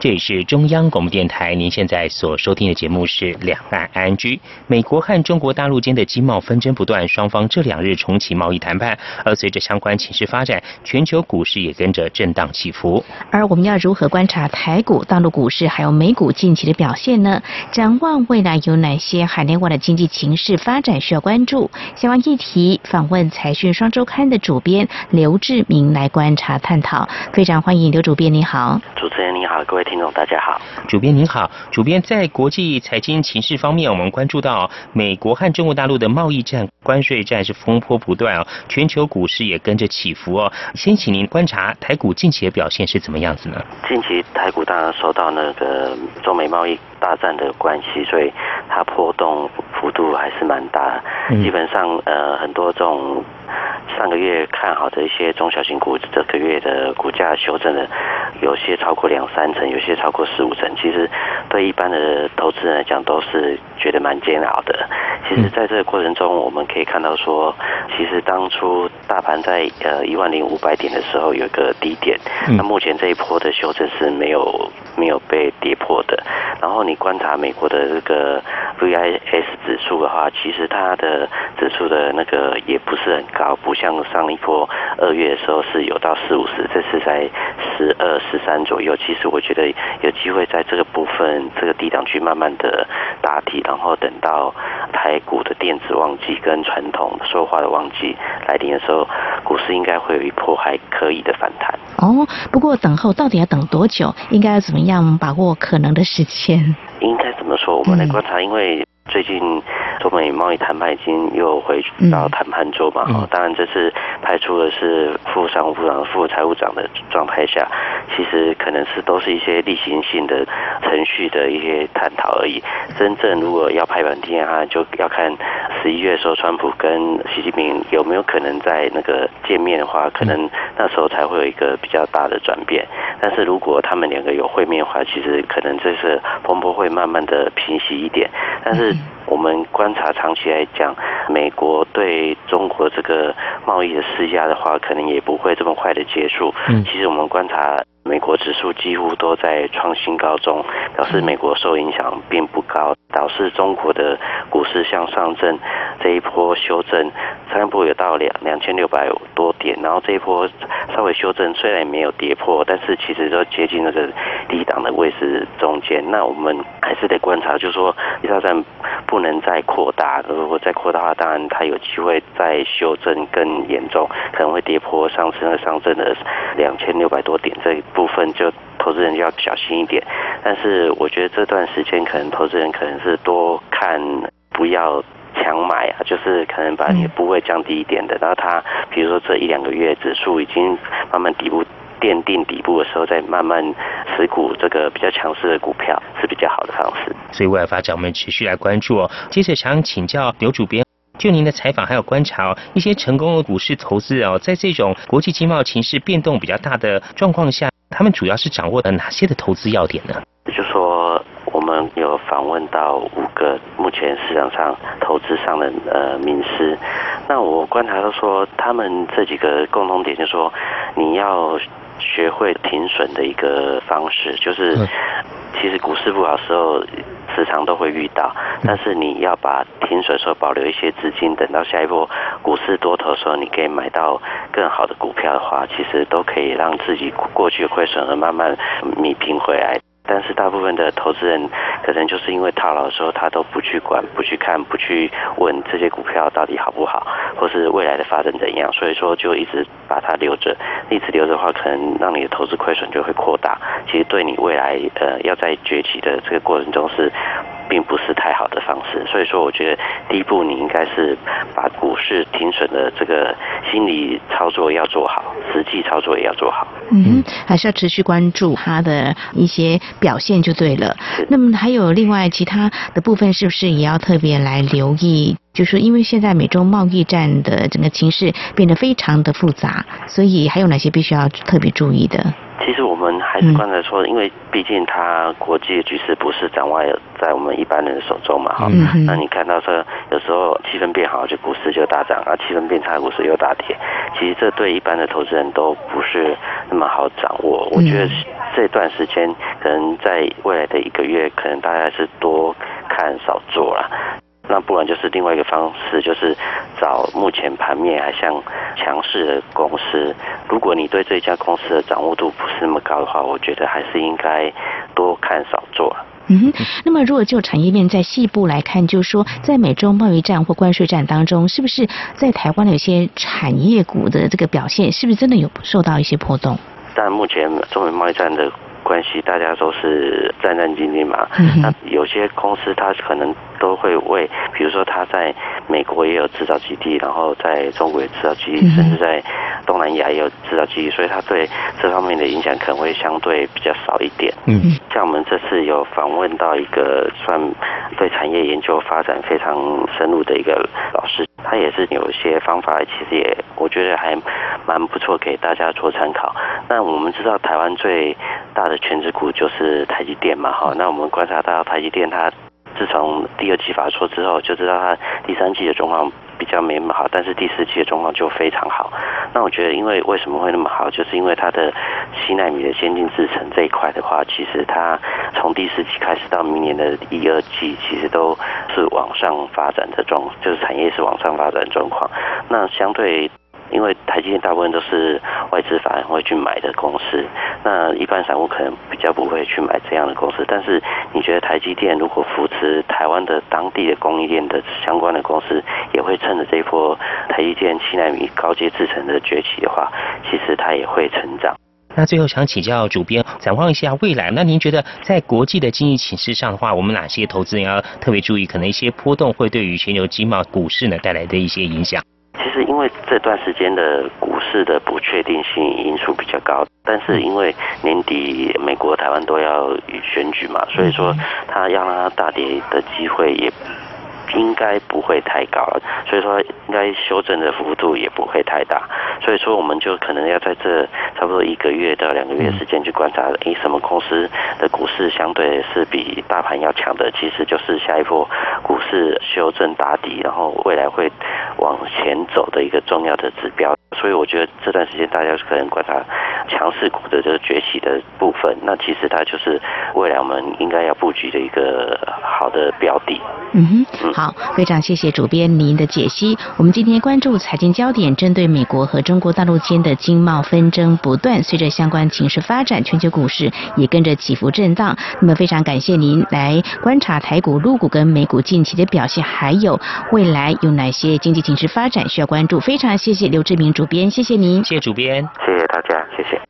这里是中央广播电台，您现在所收听的节目是《两岸安居》。美国和中国大陆间的经贸纷争不断，双方这两日重启贸易谈判，而随着相关情势发展，全球股市也跟着震荡起伏。而我们要如何观察台股、大陆股市还有美股近期的表现呢？展望未来有哪些海内外的经济情势发展需要关注？相关议题，访问财讯双周刊的主编刘志明来观察探讨。非常欢迎刘主编，你好。主持人你好，各位听众大家好。主编您好，主编在国际财经情势方面，我们关注到美国和中国大陆的贸易战、关税战是风波不断哦，全球股市也跟着起伏哦。先请您观察台股近期的表现是怎么样子呢？近期台股当然受到那个中美贸易大战的关系，所以它波动幅度还是蛮大。基本上呃很多这种。上个月看好的一些中小型股，这个月的股价修正了，有些超过两三成，有些超过四五成。其实对一般的投资人来讲，都是觉得蛮煎熬的。其实，在这个过程中，我们可以看到说，其实当初大盘在呃一万零五百点的时候有一个低点，那目前这一波的修正是没有没有被跌破的。然后你观察美国的这个 VIS 指数的话，其实它的指数的那个也不是很高，不像上一波二月的时候是有到四五十，这是在十二十三左右。其实我觉得有机会在这个部分这个低档区慢慢的打底，然后等到台股的电子旺季跟传统说话的旺季来临的时候，股市应该会有一波还可以的反弹。哦，不过等候到底要等多久？应该要怎么样把握可能的时间？应该怎么说？我们来观察，因为最近中美贸易谈判已经又回到谈判桌嘛。哦，当然这次派出的是副商务部长、副财务长的状态下，其实可能是都是一些例行性的程序的一些探讨而已。真正如果要拍板定案，就要看十一月时候川普跟习近平有没有可能在那个见面的话，可能那时候才会有一个比较大的转变。但是如果他们两个有会面的话，其实可能这次风波会慢慢的平息一点。但是我们观察长期来讲，美国对中国这个贸易的施压的话，可能也不会这么快的结束。嗯其实我们观察。美国指数几乎都在创新高中，表示美国受影响并不高，导致中国的股市向上证这一波修正，上一波有到两两千六百多点，然后这一波稍微修正，虽然没有跌破，但是其实都接近那个低档的位置中间。那我们还是得观察，就是说，一条站不能再扩大，如果再扩大的话，当然它有机会再修正更严重，可能会跌破上次那上证的两千六百多点这。部分就投资人就要小心一点，但是我觉得这段时间可能投资人可能是多看，不要强买啊，就是可能把你的部位降低一点的。然后它比如说这一两个月指数已经慢慢底部奠定底部的时候，再慢慢持股这个比较强势的股票是比较好的方式。所以未来发展我们持续来关注哦。接着想请教刘主编。就您的采访还有观察哦，一些成功的股市投资哦，在这种国际经贸情势变动比较大的状况下，他们主要是掌握了哪些的投资要点呢？就说我们有访问到五个目前市场上投资上的呃名师，那我观察到说，他们这几个共同点，就是说你要学会停损的一个方式，就是其实股市不好时候。时常都会遇到，但是你要把停损时候保留一些资金，等到下一波股市多头的时候，你可以买到更好的股票的话，其实都可以让自己过去亏损而慢慢弥平回来。但是大部分的投资人可能就是因为套牢的时候，他都不去管、不去看、不去问这些股票到底好不好，或是未来的发展怎样，所以说就一直把它留着。一直留着的话，可能让你的投资亏损就会扩大。其实对你未来呃要在崛起的这个过程中是。并不是太好的方式，所以说我觉得第一步你应该是把股市停损的这个心理操作要做好，实际操作也要做好。嗯，还是要持续关注它的一些表现就对了。那么还有另外其他的部分，是不是也要特别来留意？就是因为现在美中贸易战的整个情势变得非常的复杂，所以还有哪些必须要特别注意的？其实我们还是刚才说，因为毕竟它国际的局势不是掌握在我们一般人的手中嘛，哈。那你看到说有时候气氛变好，就股市就大涨；啊，气氛变差，股市又大跌。其实这对一般的投资人都不是那么好掌握。我觉得这段时间可能在未来的一个月，可能大家是多看少做了。那不然就是另外一个方式，就是找目前盘面还像强势的公司。如果你对这家公司的掌握度不是那么高的话，我觉得还是应该多看少做。嗯哼，那么如果就产业面在细部来看，就是说在美洲贸易战或关税战当中，是不是在台湾的有些产业股的这个表现，是不是真的有受到一些波动？但目前中美贸易战的关系，大家都是战战兢兢嘛。嗯那有些公司它可能。都会为，比如说它在美国也有制造基地，然后在中国也制造基地，甚至在东南亚也有制造基地，所以它对这方面的影响可能会相对比较少一点。嗯，像我们这次有访问到一个算对产业研究发展非常深入的一个老师，他也是有一些方法，其实也我觉得还蛮不错，给大家做参考。那我们知道台湾最大的全职股就是台积电嘛，哈，那我们观察到台积电它。自从第二季发出之后，就知道它第三季的状况比较没那么好，但是第四季的状况就非常好。那我觉得，因为为什么会那么好，就是因为它的七纳米的先进制程这一块的话，其实它从第四季开始到明年的一二季，其实都是往上发展的状，就是产业是往上发展状况。那相对。因为台积电大部分都是外资法人会去买的公司，那一般散户可能比较不会去买这样的公司。但是你觉得台积电如果扶持台湾的当地的供应链的相关的公司，也会趁着这一波台积电七纳米高阶制程的崛起的话，其实它也会成长。那最后想请教主编，展望一下未来，那您觉得在国际的经济形势上的话，我们哪些投资人要特别注意？可能一些波动会对于全球经贸股市呢带来的一些影响？其实，因为这段时间的股市的不确定性因素比较高，但是因为年底美国、台湾都要选举嘛，所以说它要让它大跌的机会也。应该不会太高了，所以说应该修正的幅度也不会太大，所以说我们就可能要在这差不多一个月到两个月时间去观察，诶，什么公司的股市相对是比大盘要强的，其实就是下一波股市修正打底，然后未来会往前走的一个重要的指标。所以我觉得这段时间大家可能观察强势股的这个崛起的部分，那其实它就是未来我们应该要布局的一个好的标的。嗯哼，好，非常谢谢主编您的解析。我们今天关注财经焦点，针对美国和中国大陆间的经贸纷争不断，随着相关情势发展，全球股市也跟着起伏震荡。那么非常感谢您来观察台股、陆股跟美股近期的表现，还有未来有哪些经济情势发展需要关注。非常谢谢刘志明主编，谢谢您，谢谢主编，谢谢大家，谢谢。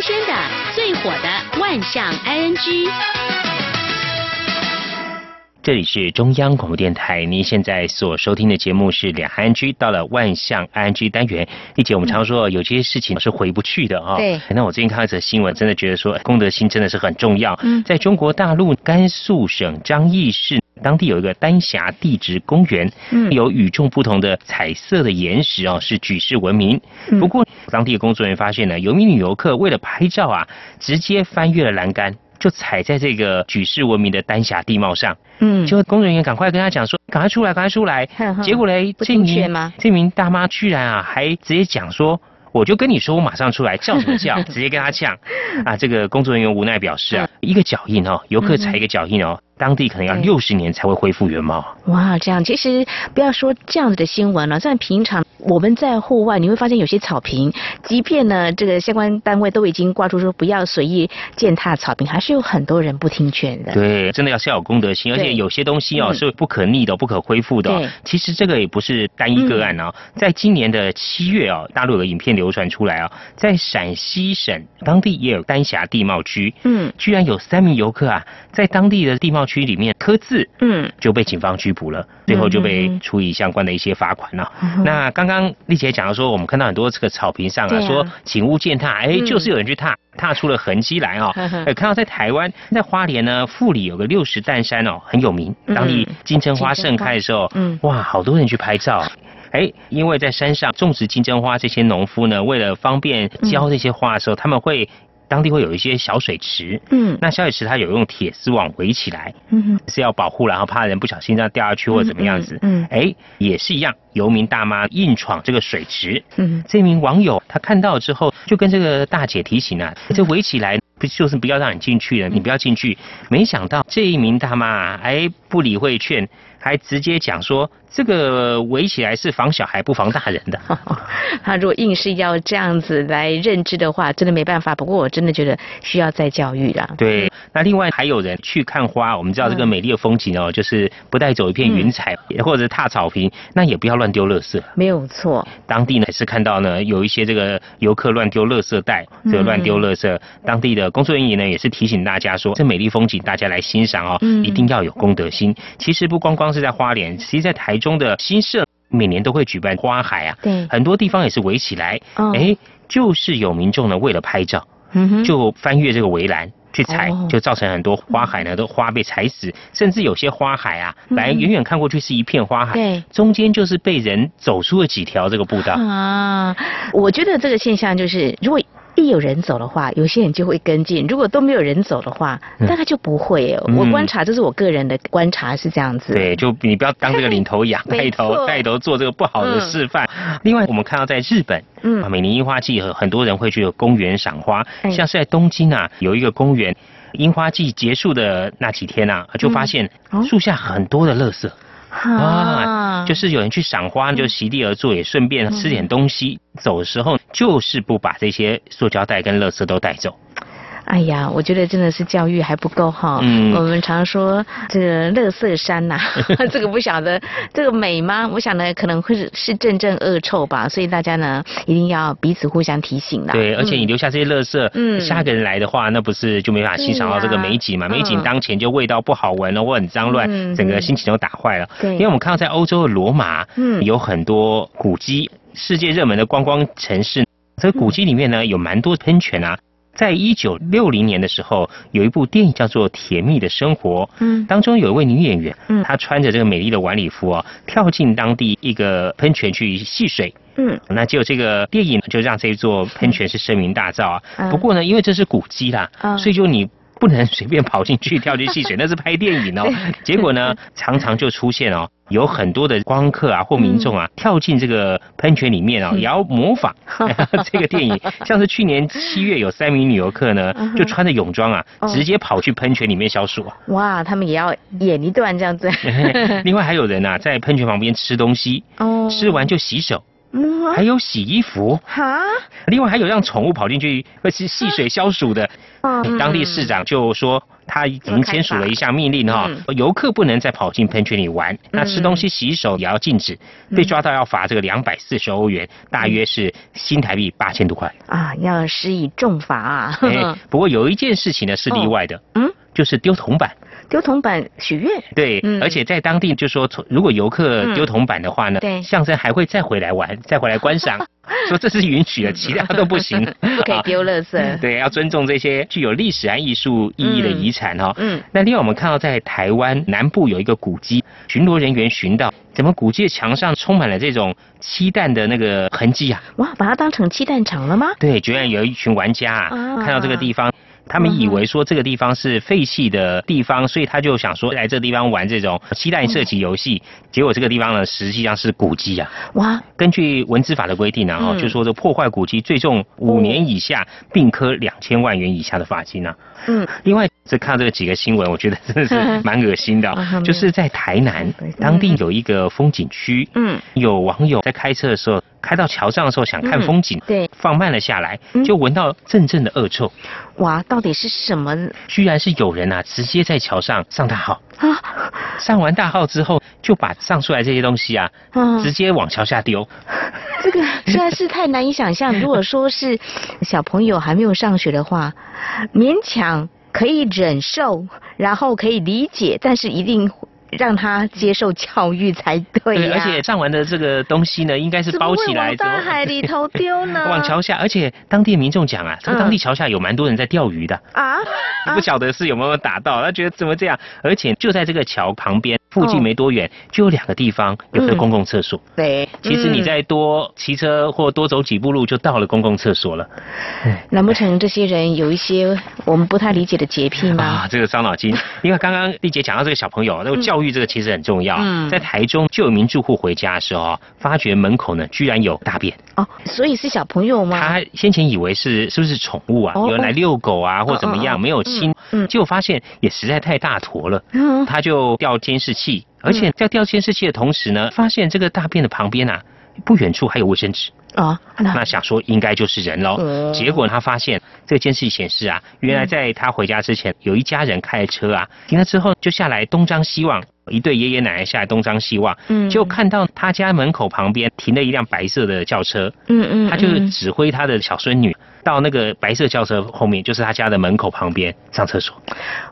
新鲜的，最火的万象 ING。这里是中央广播电台，您现在所收听的节目是两岸 G，到了万象 ING 单元。丽姐，我们常说有些事情是回不去的啊。对。那我最近看到一则新闻，真的觉得说公德心真的是很重要。嗯。在中国大陆甘肃省张掖市，当地有一个丹霞地质公园，嗯，有与众不同的彩色的岩石哦，是举世闻名。嗯。不过当地的工作人员发现呢，有一名女游客为了拍照啊，直接翻越了栏杆。就踩在这个举世闻名的丹霞地貌上，嗯，就工作人员赶快跟他讲说，赶快出来，赶快出来。结果嘞，这名这名大妈居然啊，还直接讲说，我就跟你说，我马上出来，叫什么叫？直接跟他呛。啊，这个工作人员无奈表示啊，一个脚印哦，游客踩一个脚印哦。当地可能要六十年才会恢复原貌。哇，这样其实不要说这样子的新闻了，在平常我们在户外，你会发现有些草坪，即便呢这个相关单位都已经挂出说不要随意践踏草坪，还是有很多人不听劝的。对，真的要是要有公德心，而且有些东西哦是不可逆的、不可恢复的。对，其实这个也不是单一个案哦，在今年的七月哦，大陆有个影片流传出来哦，在陕西省当地也有丹霞地貌区，嗯，居然有三名游客啊，在当地的地貌区里面刻字，嗯，就被警方拘捕了，最后就被处以相关的一些罚款了。那刚刚丽姐讲到说，我们看到很多这个草坪上啊，说请勿践踏，哎，就是有人去踏，踏出了痕迹来哦。哎，看到在台湾，在花莲呢，富里有个六十担山哦，很有名，当地金针花盛开的时候，嗯，哇，好多人去拍照。哎，因为在山上种植金针花，这些农夫呢，为了方便浇这些花的时候，他们会。当地会有一些小水池，嗯，那小水池它有用铁丝网围起来，嗯，是要保护，然后怕人不小心这样掉下去或者怎么样子，嗯，哎，也是一样，游民大妈硬闯这个水池，嗯，这名网友他看到之后就跟这个大姐提醒啊，这围起来不就是不要让你进去了，你不要进去，没想到这一名大妈哎不理会劝。还直接讲说，这个围起来是防小孩不防大人的。他如果硬是要这样子来认知的话，真的没办法。不过我真的觉得需要再教育了。对，那另外还有人去看花，我们知道这个美丽的风景哦，就是不带走一片云彩，或者踏草坪，那也不要乱丢垃圾。没有错，当地呢是看到呢有一些这个游客乱丢垃圾袋，这个乱丢垃圾，当地的工作人员呢也是提醒大家说，这美丽风景大家来欣赏哦，一定要有公德心。其实不光光。是在花莲，其实在台中的新社每年都会举办花海啊，对，很多地方也是围起来，哎，就是有民众呢为了拍照，嗯就翻越这个围栏去踩，就造成很多花海呢都花被踩死，甚至有些花海啊，来远远看过去是一片花海，对，中间就是被人走出了几条这个步道。啊。我觉得这个现象就是如果。一有人走的话，有些人就会跟进；如果都没有人走的话，大概就不会。我观察，这是我个人的观察是这样子。对，就你不要当这个领头羊，带头带头做这个不好的示范。另外，我们看到在日本，嗯，每年樱花季，很多人会去公园赏花。像是在东京啊，有一个公园，樱花季结束的那几天啊，就发现树下很多的垃圾。啊，就是有人去赏花，就席地而坐，也顺便吃点东西。走的时候，就是不把这些塑胶袋跟垃圾都带走。哎呀，我觉得真的是教育还不够哈。嗯。我们常说这个乐色山呐，这个不晓得这个美吗？我想呢，可能会是是阵阵恶臭吧。所以大家呢，一定要彼此互相提醒的。对，而且你留下这些乐色，嗯，下个人来的话，那不是就没法欣赏到这个美景嘛？美景当前就味道不好闻了，或很脏乱，整个心情都打坏了。对。因为我们看到在欧洲的罗马，嗯，有很多古迹，世界热门的观光城市，这个古迹里面呢，有蛮多喷泉啊。在一九六零年的时候，有一部电影叫做《甜蜜的生活》，嗯，当中有一位女演员，嗯，她穿着这个美丽的晚礼服啊，跳进当地一个喷泉去戏水，嗯，那就这个电影就让这座喷泉是声名大噪啊。不过呢，因为这是古迹啦，所以就你。不能随便跑进去跳进戏水，那是拍电影哦。结果呢，常常就出现哦，有很多的光客啊或民众啊跳进这个喷泉里面哦，也要模仿 这个电影。像是去年七月有三名女游客呢，就穿着泳装啊，直接跑去喷泉里面消暑啊。哇，他们也要演一段这样子。另外还有人啊，在喷泉旁边吃东西，哦，吃完就洗手。嗯，还有洗衣服。哈，另外还有让宠物跑进去会是戏水消暑的。嗯，当地市长就说他已经签署了一项命令哈，游客不能再跑进喷泉里玩，那吃东西洗手也要禁止，被抓到要罚这个两百四十欧元，大约是新台币八千多块。啊，要施以重罚啊。不过有一件事情呢是例外的，嗯，就是丢铜板。丢铜板许愿，对，而且在当地就说，如果游客丢铜板的话呢，对，象征还会再回来玩，再回来观赏，说这是允许的，其他 都不行，不可以丢垃圾。对，要尊重这些具有历史和艺术意义的遗产哈。嗯，那另外我们看到在台湾南部有一个古迹，巡逻人员寻到，怎么古迹的墙上充满了这种鸡蛋的那个痕迹啊？哇，把它当成鸡蛋厂了吗？对，居然有一群玩家啊，看到这个地方。他们以为说这个地方是废弃的地方，所以他就想说来这个地方玩这种期待射击游戏。结果这个地方呢，实际上是古迹啊！哇！根据文字法的规定呢，哈，就说这破坏古迹最重五年以下，并科两千万元以下的罚金呢。嗯。另外，这看到这个几个新闻，我觉得真的是 蛮恶心的。就是在台南当地有一个风景区，嗯，有网友在开车的时候。开到桥上的时候想看风景，对，放慢了下来，就闻到阵阵的恶臭。哇，到底是什么？居然是有人啊，直接在桥上上大号啊！上完大号之后，就把上出来这些东西啊，直接往桥下丢。这个实在是太难以想象。如果说是小朋友还没有上学的话，勉强可以忍受，然后可以理解，但是一定。让他接受教育才对呀！而且上完的这个东西呢，应该是包起来，往大海里头丢呢？往桥下，而且当地民众讲啊，这个当地桥下有蛮多人在钓鱼的啊！不晓得是有没有打到，他觉得怎么这样？而且就在这个桥旁边附近没多远，就有两个地方有个公共厕所。对，其实你再多骑车或多走几步路，就到了公共厕所了。难不成这些人有一些我们不太理解的洁癖吗？啊，这个伤脑筋。因为刚刚丽姐讲到这个小朋友，那个教。教育这个其实很重要。嗯，在台中就有名住户回家的时候，发觉门口呢居然有大便。哦，所以是小朋友吗？他先前以为是是不是宠物啊？有人来遛狗啊，或怎么样，没有亲。嗯，结果发现也实在太大坨了。嗯，他就调监视器，而且在调监视器的同时呢，发现这个大便的旁边啊，不远处还有卫生纸。啊，那想说应该就是人喽。结果他发现这个监视器显示啊，原来在他回家之前，有一家人开车啊，停了之后就下来东张西望，一对爷爷奶奶下来东张西望，嗯，就看到他家门口旁边停了一辆白色的轿车，嗯嗯，他就指挥他的小孙女。到那个白色轿车后面，就是他家的门口旁边上厕所。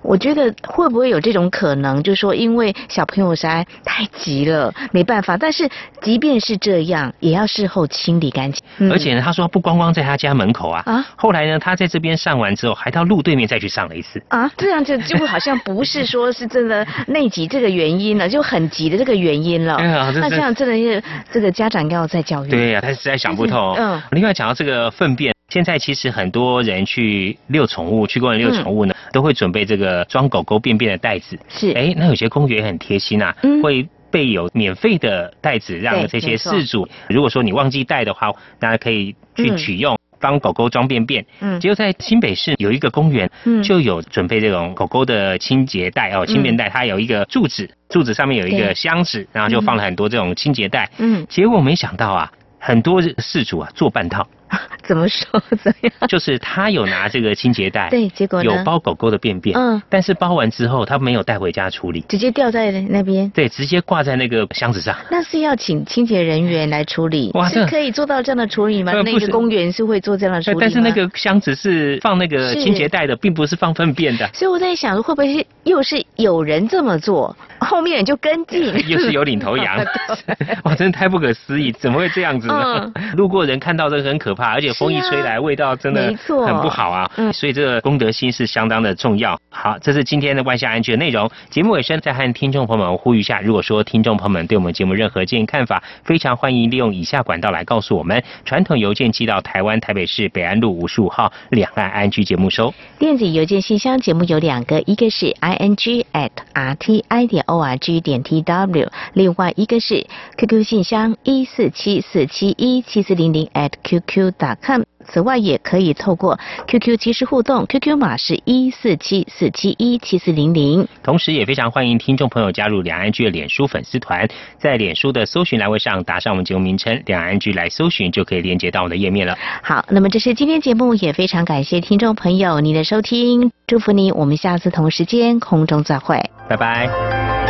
我觉得会不会有这种可能，就是说因为小朋友实在太急了，没办法。但是即便是这样，也要事后清理干净。而且呢，他说不光光在他家门口啊，啊，后来呢，他在这边上完之后，还到路对面再去上了一次。啊，这样就就好像不是说是真的内急这个原因了，就很急的这个原因了。那这样真的是这个家长要再教育。对呀，他实在想不通。嗯。另外讲到这个粪便。现在其实很多人去遛宠物，去公园遛宠物呢，都会准备这个装狗狗便便的袋子。是，哎，那有些公园很贴心啊，会备有免费的袋子，让这些事主，如果说你忘记带的话，大家可以去取用，帮狗狗装便便。嗯，结果在新北市有一个公园，就有准备这种狗狗的清洁袋哦，清便袋，它有一个柱子，柱子上面有一个箱子，然后就放了很多这种清洁袋。嗯，结果没想到啊，很多事主啊做半套。怎么说？怎样？就是他有拿这个清洁袋，对，结果有包狗狗的便便，嗯，但是包完之后他没有带回家处理，直接掉在那边，对，直接挂在那个箱子上。那是要请清洁人员来处理，哇，是可以做到这样的处理吗？那个公园是会做这样的处理但是那个箱子是放那个清洁袋的，并不是放粪便的。所以我在想，会不会是又是有人这么做，后面人就跟进，又是有领头羊，哇，真的太不可思议，怎么会这样子呢？路过人看到这个很可怕，而且风一吹来，味道真的很不好啊。嗯，所以这个公德心是相当的重要。好，这是今天的万象安居的内容。节目尾声再和听众朋友们呼吁一下，如果说听众朋友们对我们节目任何建议看法，非常欢迎利用以下管道来告诉我们：传统邮件寄到台湾台北市北安路五十五号两岸安居节目收；电子邮件信箱节目有两个，一个是 i n g at r t i 点 o r g 点 t w，另外一个是 QQ 信箱一四七四七一七四零零 at qq dot com。此外，也可以透过 QQ 即时互动，QQ 码是一四七四七一七四零零。同时，也非常欢迎听众朋友加入两岸剧的脸书粉丝团，在脸书的搜寻栏位上打上我们节目名称“两岸剧”来搜寻，就可以连接到我们的页面了。好，那么这是今天节目，也非常感谢听众朋友您的收听，祝福你，我们下次同时间空中再会，拜拜。